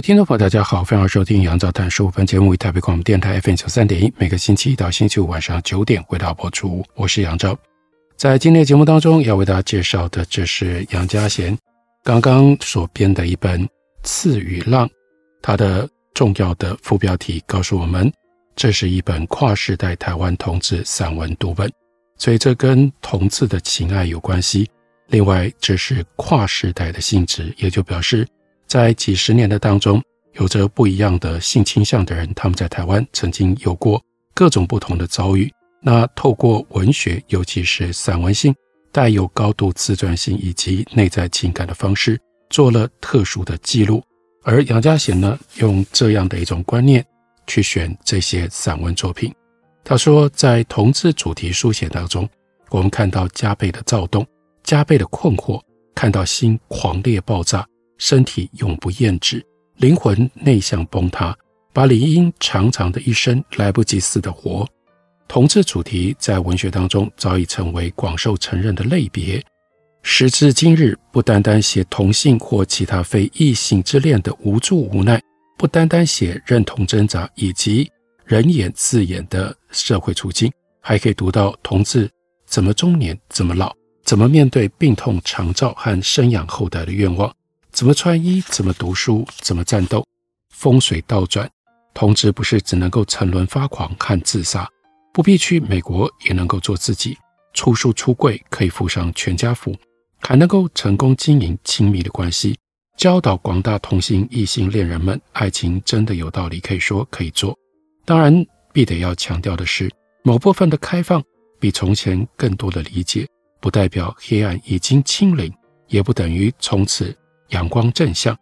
听众朋友，大家好，欢迎收听杨照谈书。本节目以台北广播电台 FM 九三点一，每个星期一到星期五晚上九点为大家播出。我是杨照，在今天的节目当中要为大家介绍的，这是杨家贤刚刚所编的一本《刺与浪》，它的重要的副标题告诉我们，这是一本跨时代台湾同志散文读本，所以这跟同志的情爱有关系。另外，这是跨时代的性质，也就表示。在几十年的当中，有着不一样的性倾向的人，他们在台湾曾经有过各种不同的遭遇。那透过文学，尤其是散文性，带有高度自传性以及内在情感的方式，做了特殊的记录。而杨家贤呢，用这样的一种观念去选这些散文作品。他说，在同志主题书写当中，我们看到加倍的躁动，加倍的困惑，看到心狂烈爆炸。身体永不厌止，灵魂内向崩塌，把理应长长的一生来不及似的活。同志主题在文学当中早已成为广受承认的类别。时至今日，不单单写同性或其他非异性之恋的无助无奈，不单单写认同挣扎以及人言自演的社会处境，还可以读到同志怎么中年，怎么老，怎么面对病痛长照和生养后代的愿望。怎么穿衣，怎么读书，怎么战斗，风水倒转，同志不是只能够沉沦发狂和自杀，不必去美国也能够做自己，出书出柜可以附上全家福，还能够成功经营亲密的关系，教导广大同性异性恋人们，爱情真的有道理，可以说可以做。当然，必得要强调的是，某部分的开放比从前更多的理解，不代表黑暗已经清零，也不等于从此。阳光正向，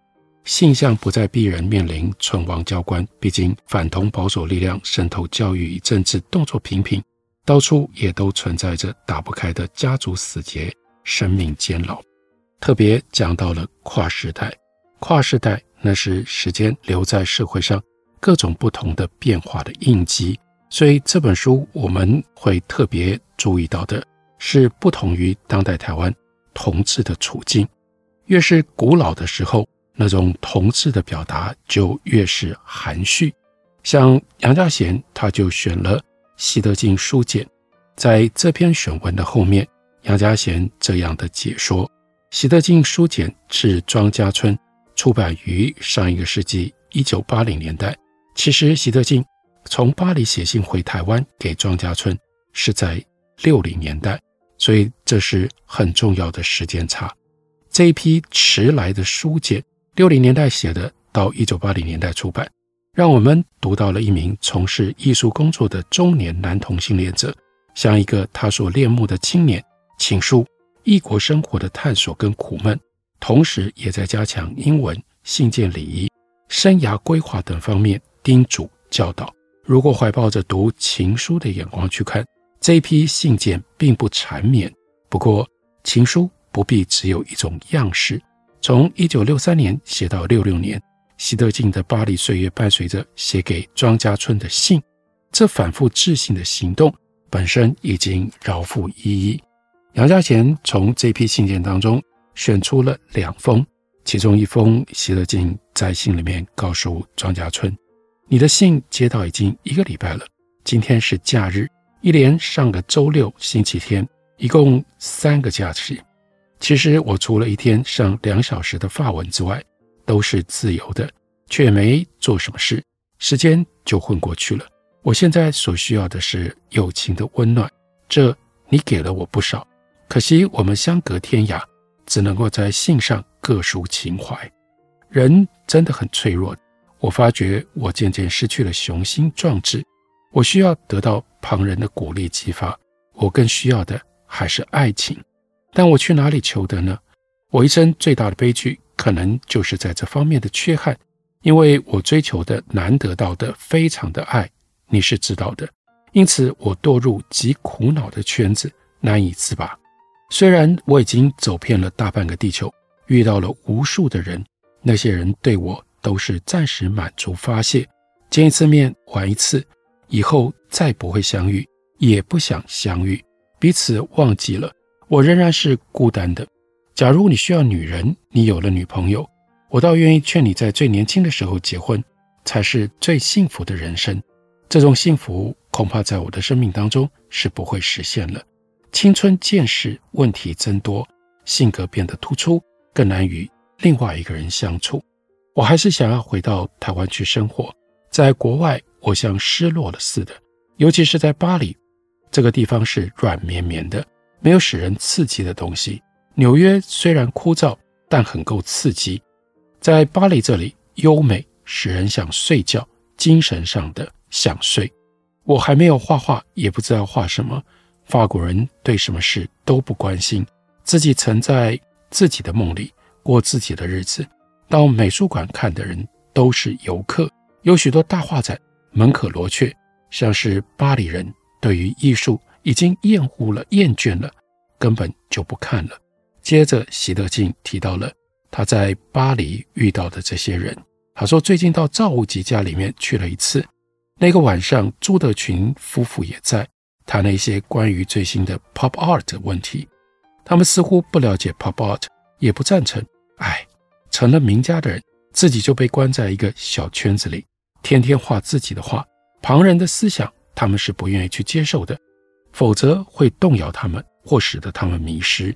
性向不再逼人面临存亡交关。毕竟反同保守力量渗透教育与政治，动作频频，到处也都存在着打不开的家族死结、生命监牢。特别讲到了跨世代，跨世代那是时间留在社会上各种不同的变化的印记。所以这本书我们会特别注意到的是，不同于当代台湾同志的处境。越是古老的时候，那种同志的表达就越是含蓄。像杨家贤，他就选了《习德进书简》。在这篇选文的后面，杨家贤这样的解说：《习德进书简》是庄家村出版于上一个世纪一九八零年代。其实，习德进从巴黎写信回台湾给庄家村是在六零年代，所以这是很重要的时间差。这一批迟来的书简，六零年代写的，到一九八零年代出版，让我们读到了一名从事艺术工作的中年男同性恋者，向一个他所恋慕的青年倾诉异国生活的探索跟苦闷，同时也在加强英文、信件礼仪、生涯规划等方面叮嘱教导。如果怀抱着读情书的眼光去看，这一批信件并不缠绵，不过情书。不必只有一种样式。从一九六三年写到六六年，西德进的巴黎岁月伴随着写给庄家村的信，这反复置信的行动本身已经饶富意义。杨家贤从这批信件当中选出了两封，其中一封，西德进在信里面告诉庄家村：“你的信接到已经一个礼拜了，今天是假日，一连上个周六、星期天，一共三个假期。”其实我除了一天上两小时的法文之外，都是自由的，却没做什么事，时间就混过去了。我现在所需要的是友情的温暖，这你给了我不少。可惜我们相隔天涯，只能够在信上各抒情怀。人真的很脆弱，我发觉我渐渐失去了雄心壮志。我需要得到旁人的鼓励激发，我更需要的还是爱情。但我去哪里求得呢？我一生最大的悲剧，可能就是在这方面的缺憾，因为我追求的难得到的非常的爱，你是知道的，因此我堕入极苦恼的圈子，难以自拔。虽然我已经走遍了大半个地球，遇到了无数的人，那些人对我都是暂时满足发泄，见一次面玩一次，以后再不会相遇，也不想相遇，彼此忘记了，我仍然是孤单的。假如你需要女人，你有了女朋友，我倒愿意劝你在最年轻的时候结婚，才是最幸福的人生。这种幸福恐怕在我的生命当中是不会实现了。青春见识问题增多，性格变得突出，更难与另外一个人相处。我还是想要回到台湾去生活。在国外，我像失落了似的，尤其是在巴黎，这个地方是软绵绵的，没有使人刺激的东西。纽约虽然枯燥，但很够刺激。在巴黎这里，优美使人想睡觉，精神上的想睡。我还没有画画，也不知道画什么。法国人对什么事都不关心，自己曾在自己的梦里过自己的日子。到美术馆看的人都是游客，有许多大画展门可罗雀，像是巴黎人对于艺术已经厌恶了、厌倦了，根本就不看了。接着，席德进提到了他在巴黎遇到的这些人。他说，最近到赵无极家里面去了一次。那个晚上，朱德群夫妇也在谈了一些关于最新的 pop art 的问题。他们似乎不了解 pop art，也不赞成。哎，成了名家的人，自己就被关在一个小圈子里，天天画自己的画。旁人的思想，他们是不愿意去接受的，否则会动摇他们，或使得他们迷失。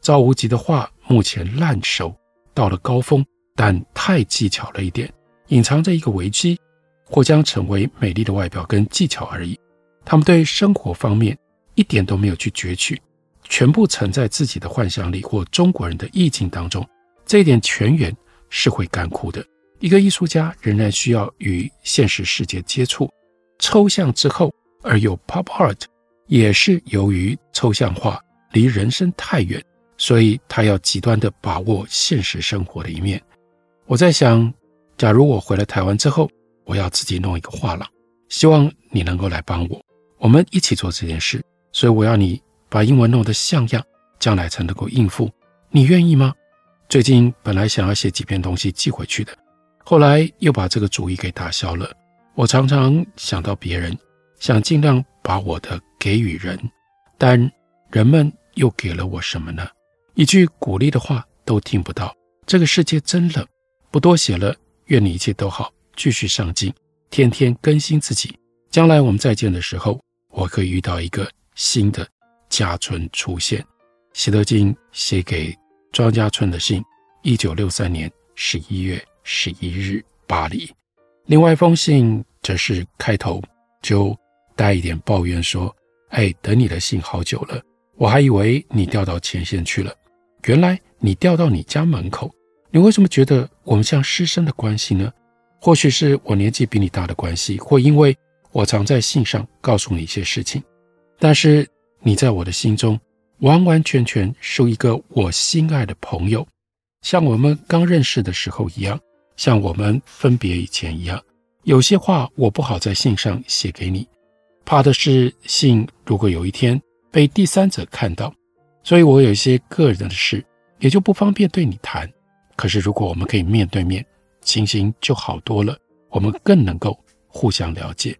赵无极的画目前烂熟，到了高峰，但太技巧了一点，隐藏着一个危机，或将成为美丽的外表跟技巧而已。他们对生活方面一点都没有去攫取，全部沉在自己的幻想里或中国人的意境当中。这一点全员是会干枯的。一个艺术家仍然需要与现实世界接触，抽象之后而又 pop art，也是由于抽象画离人生太远。所以他要极端地把握现实生活的一面。我在想，假如我回了台湾之后，我要自己弄一个画廊，希望你能够来帮我，我们一起做这件事。所以我要你把英文弄得像样，将来才能够应付。你愿意吗？最近本来想要写几篇东西寄回去的，后来又把这个主意给打消了。我常常想到别人，想尽量把我的给予人，但人们又给了我什么呢？一句鼓励的话都听不到，这个世界真冷。不多写了，愿你一切都好，继续上进，天天更新自己。将来我们再见的时候，我可以遇到一个新的家春出现。席德金写给庄家春的信，一九六三年十一月十一日，巴黎。另外一封信则是开头就带一点抱怨说：“哎，等你的信好久了，我还以为你调到前线去了。”原来你调到你家门口，你为什么觉得我们像师生的关系呢？或许是我年纪比你大的关系，或因为我常在信上告诉你一些事情。但是你在我的心中完完全全是一个我心爱的朋友，像我们刚认识的时候一样，像我们分别以前一样。有些话我不好在信上写给你，怕的是信如果有一天被第三者看到。所以我有一些个人的事，也就不方便对你谈。可是如果我们可以面对面，情形就好多了，我们更能够互相了解。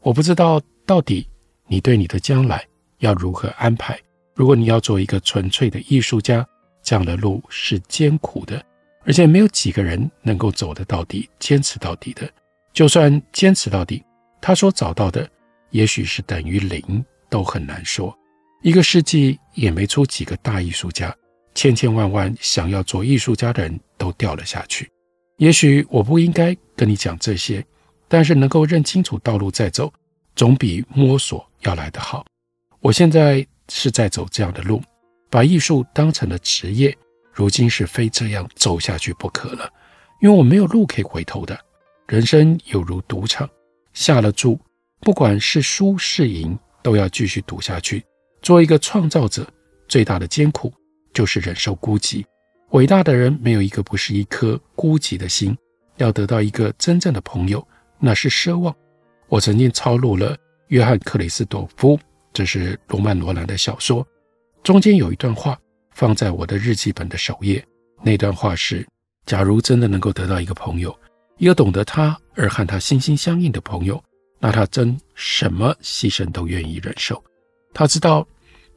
我不知道到底你对你的将来要如何安排。如果你要做一个纯粹的艺术家，这样的路是艰苦的，而且没有几个人能够走得到底、坚持到底的。就算坚持到底，他所找到的也许是等于零，都很难说。一个世纪也没出几个大艺术家，千千万万想要做艺术家的人都掉了下去。也许我不应该跟你讲这些，但是能够认清楚道路再走，总比摸索要来得好。我现在是在走这样的路，把艺术当成了职业，如今是非这样走下去不可了，因为我没有路可以回头的。人生有如赌场，下了注，不管是输是赢，都要继续赌下去。做一个创造者，最大的艰苦就是忍受孤寂，伟大的人没有一个不是一颗孤寂的心。要得到一个真正的朋友，那是奢望。我曾经抄录了约翰克里斯朵夫，这是罗曼罗兰的小说，中间有一段话放在我的日记本的首页。那段话是：假如真的能够得到一个朋友，一个懂得他而和他心心相印的朋友，那他真什么牺牲都愿意忍受。他知道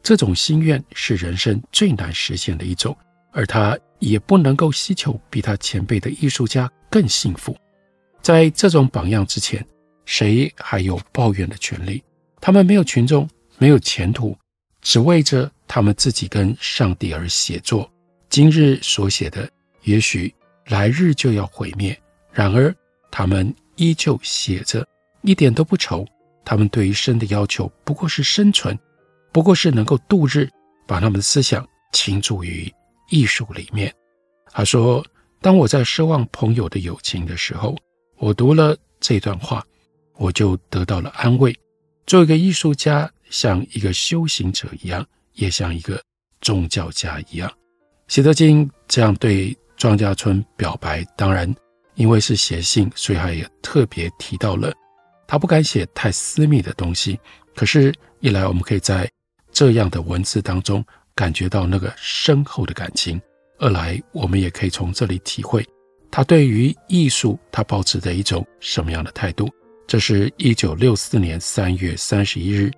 这种心愿是人生最难实现的一种，而他也不能够希求比他前辈的艺术家。更幸福，在这种榜样之前，谁还有抱怨的权利？他们没有群众，没有前途，只为着他们自己跟上帝而写作。今日所写的，也许来日就要毁灭。然而，他们依旧写着，一点都不愁。他们对于生的要求，不过是生存，不过是能够度日，把他们的思想倾注于艺术里面。他说。当我在奢望朋友的友情的时候，我读了这段话，我就得到了安慰。做一个艺术家，像一个修行者一样，也像一个宗教家一样。喜德金这样对庄家春表白，当然因为是写信，所以他也特别提到了他不敢写太私密的东西。可是，一来我们可以在这样的文字当中感觉到那个深厚的感情。二来，我们也可以从这里体会他对于艺术他抱持的一种什么样的态度。这是一九六四年三月三十一日，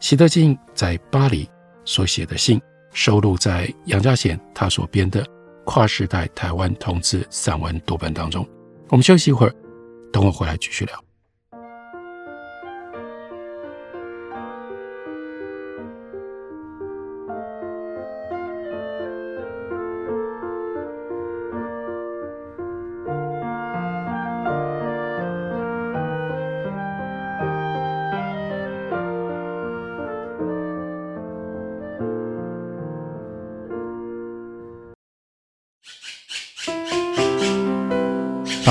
习德进在巴黎所写的信，收录在杨家贤他所编的《跨时代台湾同志散文读本》当中。我们休息一会儿，等我回来继续聊。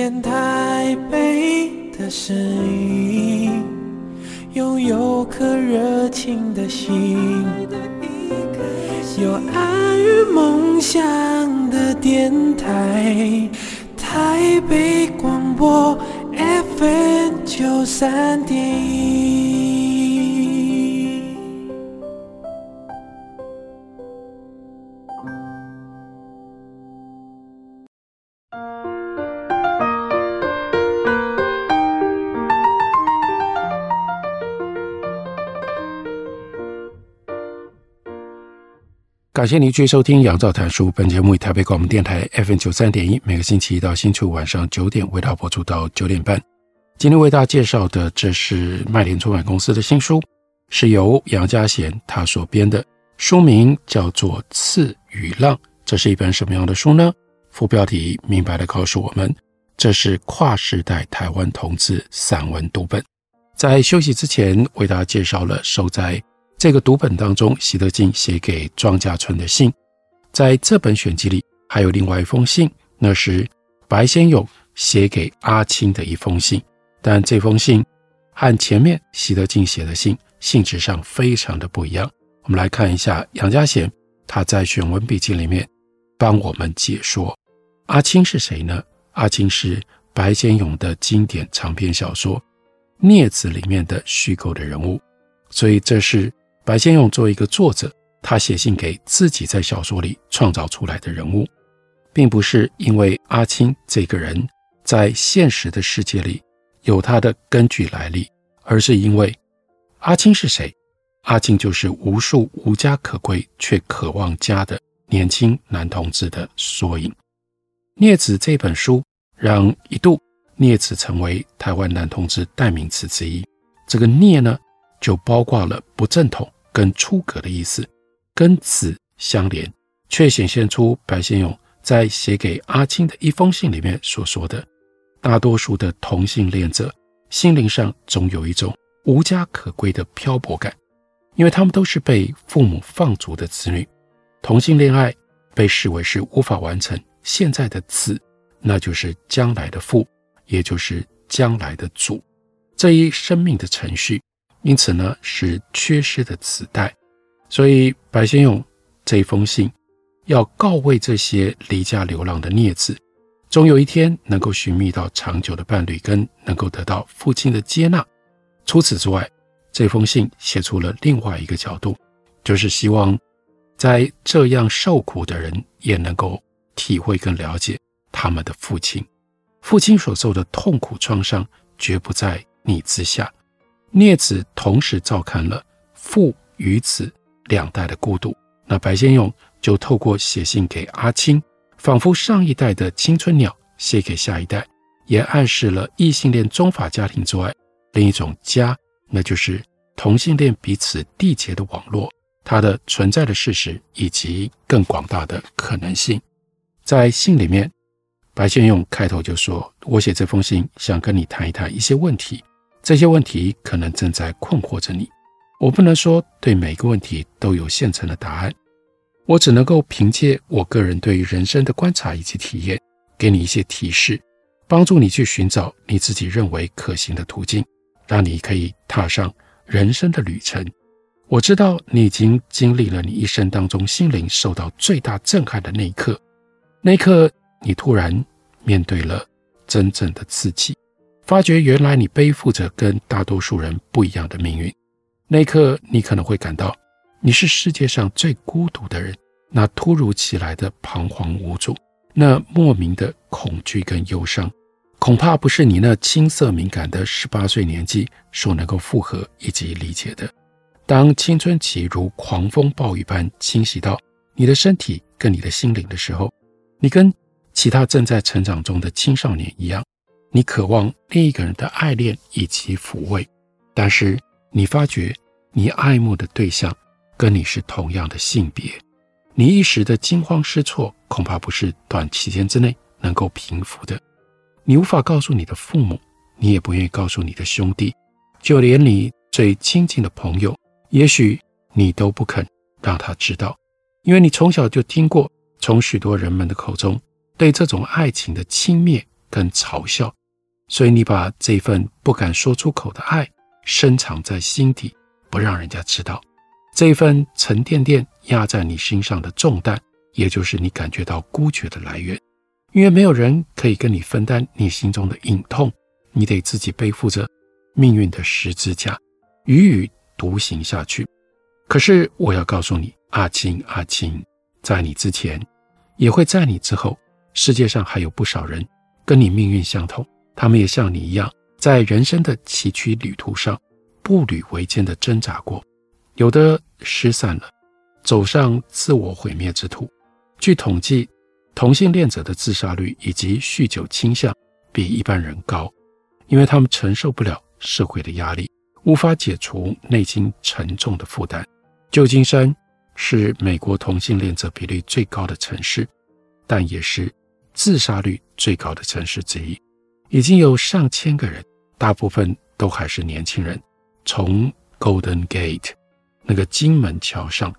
见台北的声音，拥有颗热情的心，有爱与梦想的电台，台北广播 FM 九三点一。感谢您继续收听《杨照谈书》。本节目以台北广播电台 FM 九三点一，每个星期一到星期五晚上九点为大家播出到九点半。今天为大家介绍的，这是麦田出版公司的新书，是由杨家贤他所编的，书名叫做《刺与浪》。这是一本什么样的书呢？副标题明白的告诉我们，这是跨时代台湾同志散文读本。在休息之前，为大家介绍了收在。这个读本当中，习德进写给庄家春的信，在这本选集里还有另外一封信，那是白先勇写给阿青的一封信。但这封信和前面习德进写的信性质上非常的不一样。我们来看一下杨家贤他在选文笔记里面帮我们解说阿青是谁呢？阿青是白先勇的经典长篇小说《孽子》里面的虚构的人物，所以这是。白先勇作为一个作者，他写信给自己在小说里创造出来的人物，并不是因为阿青这个人在现实的世界里有他的根据来历，而是因为阿青是谁？阿青就是无数无家可归却渴望家的年轻男同志的缩影。孽子》这本书让一度“孽子”成为台湾男同志代名词之一。这个“孽”呢，就包括了不正统跟出格的意思，跟“子”相连，却显现出白先勇在写给阿青的一封信里面所说的：大多数的同性恋者心灵上总有一种无家可归的漂泊感，因为他们都是被父母放逐的子女。同性恋爱被视为是无法完成现在的子，那就是将来的父，也就是将来的主这一生命的程序，因此呢是缺失的子代。所以白先勇这一封信要告慰这些离家流浪的孽子，终有一天能够寻觅到长久的伴侣，跟能够得到父亲的接纳。除此之外，这封信写出了另外一个角度，就是希望。在这样受苦的人也能够体会跟了解他们的父亲，父亲所受的痛苦创伤绝不在你之下。聂子同时照看了父与子两代的孤独。那白先勇就透过写信给阿青，仿佛上一代的青春鸟写给下一代，也暗示了异性恋宗法家庭之外另一种家，那就是同性恋彼此缔结的网络。它的存在的事实以及更广大的可能性，在信里面，白先勇开头就说：“我写这封信想跟你谈一谈一些问题，这些问题可能正在困惑着你。我不能说对每个问题都有现成的答案，我只能够凭借我个人对于人生的观察以及体验，给你一些提示，帮助你去寻找你自己认为可行的途径，让你可以踏上人生的旅程。”我知道你已经经历了你一生当中心灵受到最大震撼的那一刻，那一刻你突然面对了真正的自己，发觉原来你背负着跟大多数人不一样的命运。那一刻你可能会感到你是世界上最孤独的人，那突如其来的彷徨无助，那莫名的恐惧跟忧伤，恐怕不是你那青涩敏感的十八岁年纪所能够负荷以及理解的。当青春期如狂风暴雨般侵袭到你的身体跟你的心灵的时候，你跟其他正在成长中的青少年一样，你渴望另一个人的爱恋以及抚慰，但是你发觉你爱慕的对象跟你是同样的性别，你一时的惊慌失措恐怕不是短期间之内能够平复的。你无法告诉你的父母，你也不愿意告诉你的兄弟，就连你最亲近的朋友。也许你都不肯让他知道，因为你从小就听过从许多人们的口中对这种爱情的轻蔑跟嘲笑，所以你把这份不敢说出口的爱深藏在心底，不让人家知道。这份沉甸甸压在你心上的重担，也就是你感觉到孤绝的来源，因为没有人可以跟你分担你心中的隐痛，你得自己背负着命运的十字架，与与。独行下去，可是我要告诉你，阿青，阿青，在你之前，也会在你之后，世界上还有不少人跟你命运相同，他们也像你一样，在人生的崎岖旅途上步履维艰的挣扎过，有的失散了，走上自我毁灭之途。据统计，同性恋者的自杀率以及酗酒倾向比一般人高，因为他们承受不了社会的压力。无法解除内心沉重的负担。旧金山是美国同性恋者比例最高的城市，但也是自杀率最高的城市之一。已经有上千个人，大部分都还是年轻人，从 Golden Gate 那个金门桥上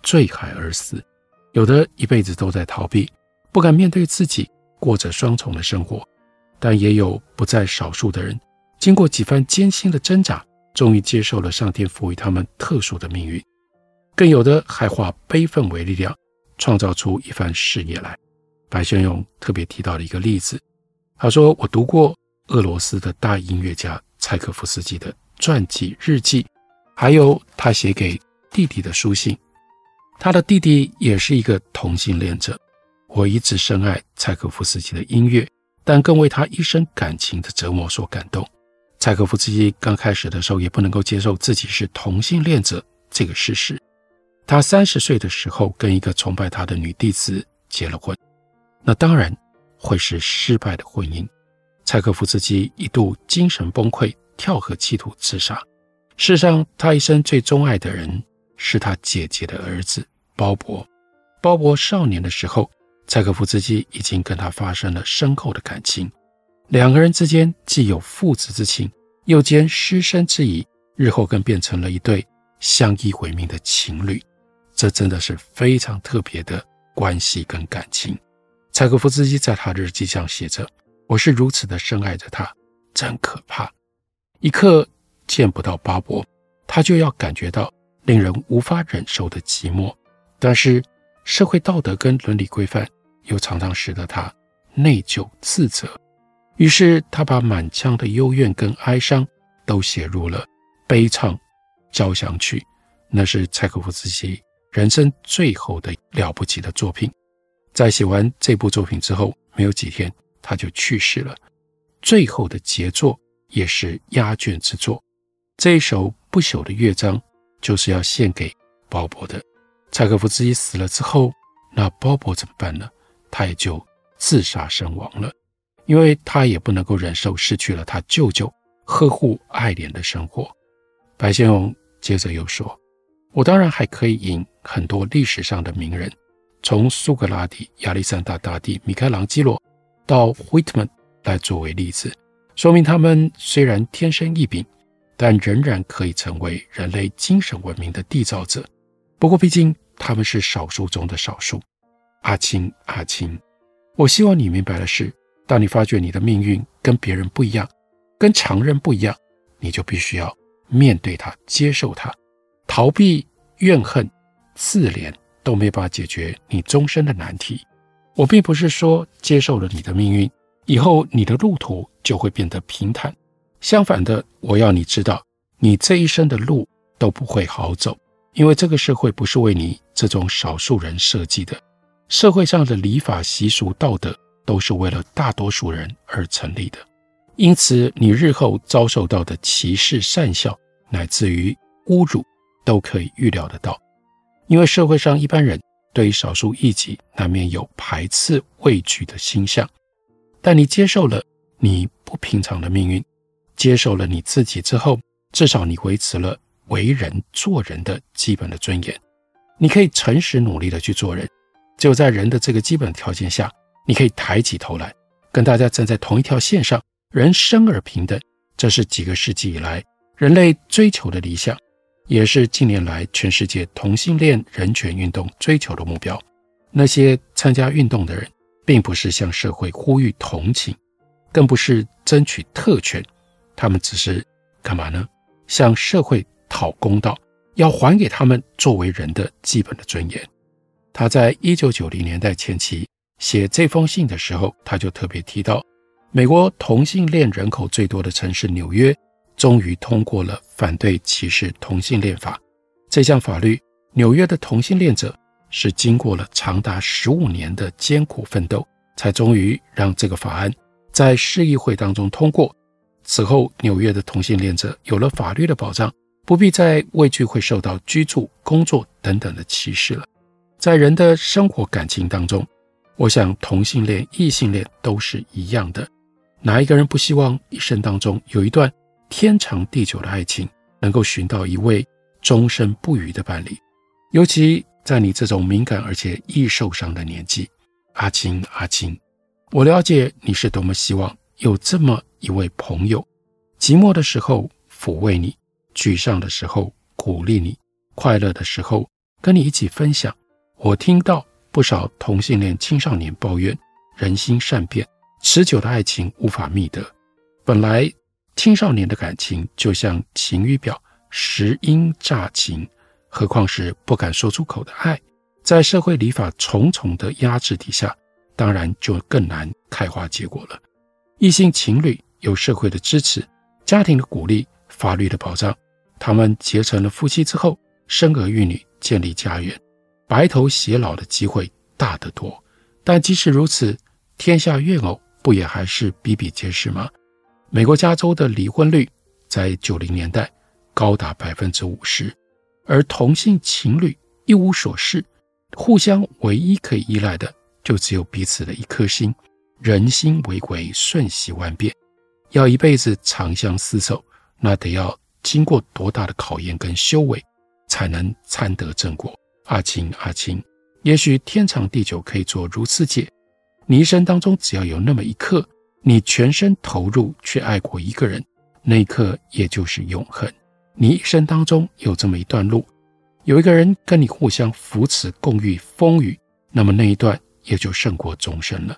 坠海而死。有的一辈子都在逃避，不敢面对自己，过着双重的生活。但也有不在少数的人，经过几番艰辛的挣扎。终于接受了上天赋予他们特殊的命运，更有的还化悲愤为力量，创造出一番事业来。白先勇特别提到了一个例子，他说：“我读过俄罗斯的大音乐家柴可夫斯基的传记日记，还有他写给弟弟的书信。他的弟弟也是一个同性恋者。我一直深爱柴可夫斯基的音乐，但更为他一生感情的折磨所感动。”柴可夫斯基刚开始的时候也不能够接受自己是同性恋者这个事实。他三十岁的时候跟一个崇拜他的女弟子结了婚。那当然，会是失败的婚姻。柴可夫斯基一度精神崩溃，跳河企图自杀。事实上，他一生最钟爱的人是他姐姐的儿子鲍勃。鲍勃少年的时候，柴可夫斯基已经跟他发生了深厚的感情，两个人之间既有父子之情，又兼师生之谊，日后更变成了一对相依为命的情侣。这真的是非常特别的关系跟感情。柴可夫斯基在他日记上写着：“我是如此的深爱着他，真可怕。一刻见不到巴勃，他就要感觉到令人无法忍受的寂寞。但是。”社会道德跟伦理规范又常常使得他内疚自责，于是他把满腔的幽怨跟哀伤都写入了《悲怆交响曲》，那是柴可夫斯基人生最后的了不起的作品。在写完这部作品之后，没有几天他就去世了。最后的杰作也是压卷之作，这一首不朽的乐章就是要献给鲍勃的。柴可夫斯基死了之后，那鲍勃怎么办呢？他也就自杀身亡了，因为他也不能够忍受失去了他舅舅呵护爱怜的生活。白先勇接着又说：“我当然还可以引很多历史上的名人，从苏格拉底、亚历山大大帝、米开朗基罗到惠特曼来作为例子，说明他们虽然天生异禀，但仍然可以成为人类精神文明的缔造者。”不过，毕竟他们是少数中的少数。阿青，阿青，我希望你明白的是，当你发觉你的命运跟别人不一样，跟常人不一样，你就必须要面对它，接受它。逃避、怨恨、自怜都没办法解决你终身的难题。我并不是说接受了你的命运以后，你的路途就会变得平坦。相反的，我要你知道，你这一生的路都不会好走。因为这个社会不是为你这种少数人设计的，社会上的礼法习俗道德都是为了大多数人而成立的，因此你日后遭受到的歧视、讪笑，乃至于侮辱，都可以预料得到。因为社会上一般人对于少数异己难免有排斥、畏惧的心向，但你接受了你不平常的命运，接受了你自己之后，至少你维持了。为人做人的基本的尊严，你可以诚实努力的去做人。只有在人的这个基本条件下，你可以抬起头来，跟大家站在同一条线上，人生而平等。这是几个世纪以来人类追求的理想，也是近年来全世界同性恋人权运动追求的目标。那些参加运动的人，并不是向社会呼吁同情，更不是争取特权，他们只是干嘛呢？向社会。讨公道，要还给他们作为人的基本的尊严。他在一九九零年代前期写这封信的时候，他就特别提到，美国同性恋人口最多的城市纽约，终于通过了反对歧视同性恋法。这项法律，纽约的同性恋者是经过了长达十五年的艰苦奋斗，才终于让这个法案在市议会当中通过。此后，纽约的同性恋者有了法律的保障。不必再畏惧会受到居住、工作等等的歧视了。在人的生活感情当中，我想同性恋、异性恋都是一样的。哪一个人不希望一生当中有一段天长地久的爱情，能够寻到一位终身不渝的伴侣？尤其在你这种敏感而且易受伤的年纪，阿青，阿青，我了解你是多么希望有这么一位朋友，寂寞的时候抚慰你。沮丧的时候鼓励你，快乐的时候跟你一起分享。我听到不少同性恋青少年抱怨，人心善变，持久的爱情无法觅得。本来青少年的感情就像晴雨表，时阴乍晴，何况是不敢说出口的爱，在社会礼法重重的压制底下，当然就更难开花结果了。异性情侣有社会的支持，家庭的鼓励。法律的保障，他们结成了夫妻之后，生儿育女，建立家园，白头偕老的机会大得多。但即使如此，天下怨偶不也还是比比皆是吗？美国加州的离婚率在九零年代高达百分之五十，而同性情侣一无所事，互相唯一可以依赖的就只有彼此的一颗心，人心为鬼，瞬息万变。要一辈子长相厮守，那得要经过多大的考验跟修为，才能参得正果？阿青，阿青，也许天长地久可以做如此解。你一生当中只要有那么一刻，你全身投入去爱过一个人，那一刻也就是永恒。你一生当中有这么一段路，有一个人跟你互相扶持共御风雨，那么那一段也就胜过终身了。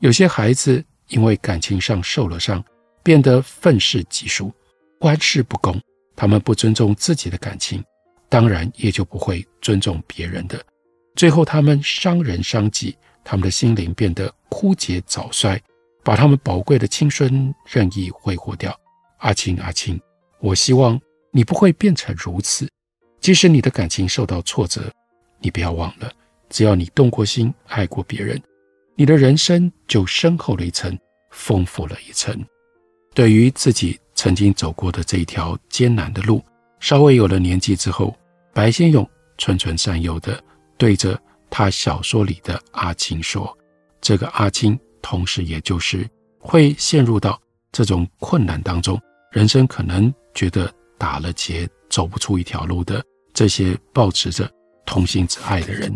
有些孩子因为感情上受了伤，变得愤世嫉俗、玩世不恭，他们不尊重自己的感情，当然也就不会尊重别人的。最后，他们伤人伤己，他们的心灵变得枯竭早衰，把他们宝贵的青春任意挥霍掉。阿青，阿青，我希望你不会变成如此。即使你的感情受到挫折，你不要忘了，只要你动过心，爱过别人，你的人生就深厚了一层，丰富了一层。对于自己曾经走过的这一条艰难的路，稍微有了年纪之后，白先勇纯纯善诱地对着他小说里的阿青说：“这个阿青，同时也就是会陷入到这种困难当中，人生可能觉得打了结，走不出一条路的这些抱持着同性之爱的人。”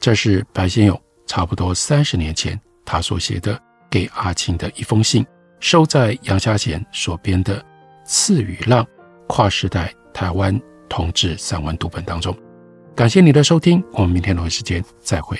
这是白先勇差不多三十年前他所写的给阿青的一封信。收在杨佳娴所编的《刺与浪：跨时代台湾同志散文读本》当中。感谢你的收听，我们明天同一时间再会。